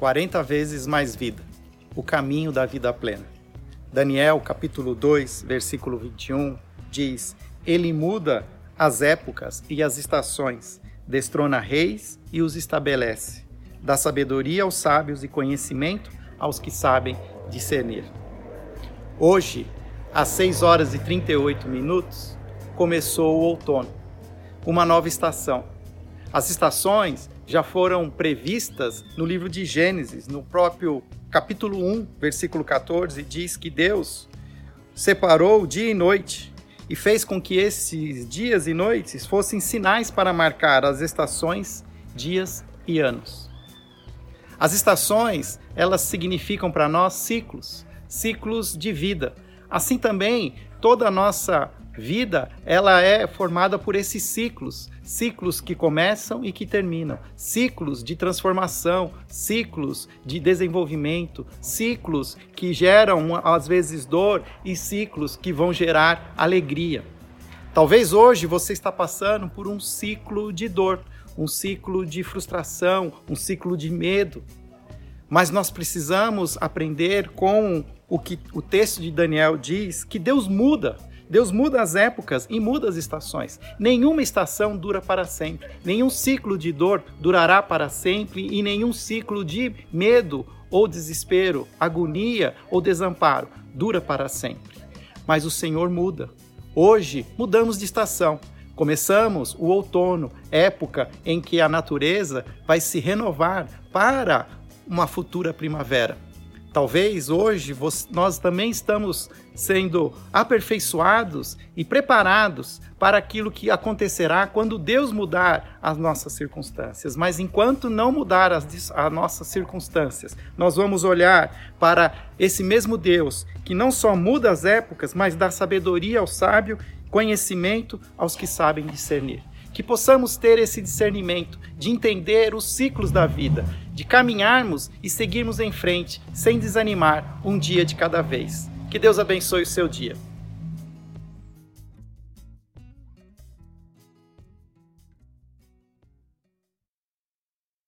40 vezes mais vida, o caminho da vida plena. Daniel, capítulo 2, versículo 21, diz: Ele muda as épocas e as estações, destrona reis e os estabelece, dá sabedoria aos sábios e conhecimento aos que sabem discernir. Hoje, às 6 horas e 38 minutos, começou o outono, uma nova estação. As estações já foram previstas no livro de Gênesis, no próprio capítulo 1, versículo 14, diz que Deus separou dia e noite e fez com que esses dias e noites fossem sinais para marcar as estações, dias e anos. As estações, elas significam para nós ciclos, ciclos de vida. Assim também, toda a nossa vida, ela é formada por esses ciclos, ciclos que começam e que terminam, ciclos de transformação, ciclos de desenvolvimento, ciclos que geram às vezes dor e ciclos que vão gerar alegria. Talvez hoje você está passando por um ciclo de dor, um ciclo de frustração, um ciclo de medo. Mas nós precisamos aprender com o que o texto de Daniel diz, que Deus muda Deus muda as épocas e muda as estações. Nenhuma estação dura para sempre. Nenhum ciclo de dor durará para sempre e nenhum ciclo de medo ou desespero, agonia ou desamparo dura para sempre. Mas o Senhor muda. Hoje mudamos de estação. Começamos o outono, época em que a natureza vai se renovar para uma futura primavera. Talvez hoje nós também estamos sendo aperfeiçoados e preparados para aquilo que acontecerá quando Deus mudar as nossas circunstâncias. Mas enquanto não mudar as, as nossas circunstâncias, nós vamos olhar para esse mesmo Deus que não só muda as épocas, mas dá sabedoria ao sábio, conhecimento aos que sabem discernir que possamos ter esse discernimento de entender os ciclos da vida, de caminharmos e seguirmos em frente sem desanimar um dia de cada vez. Que Deus abençoe o seu dia.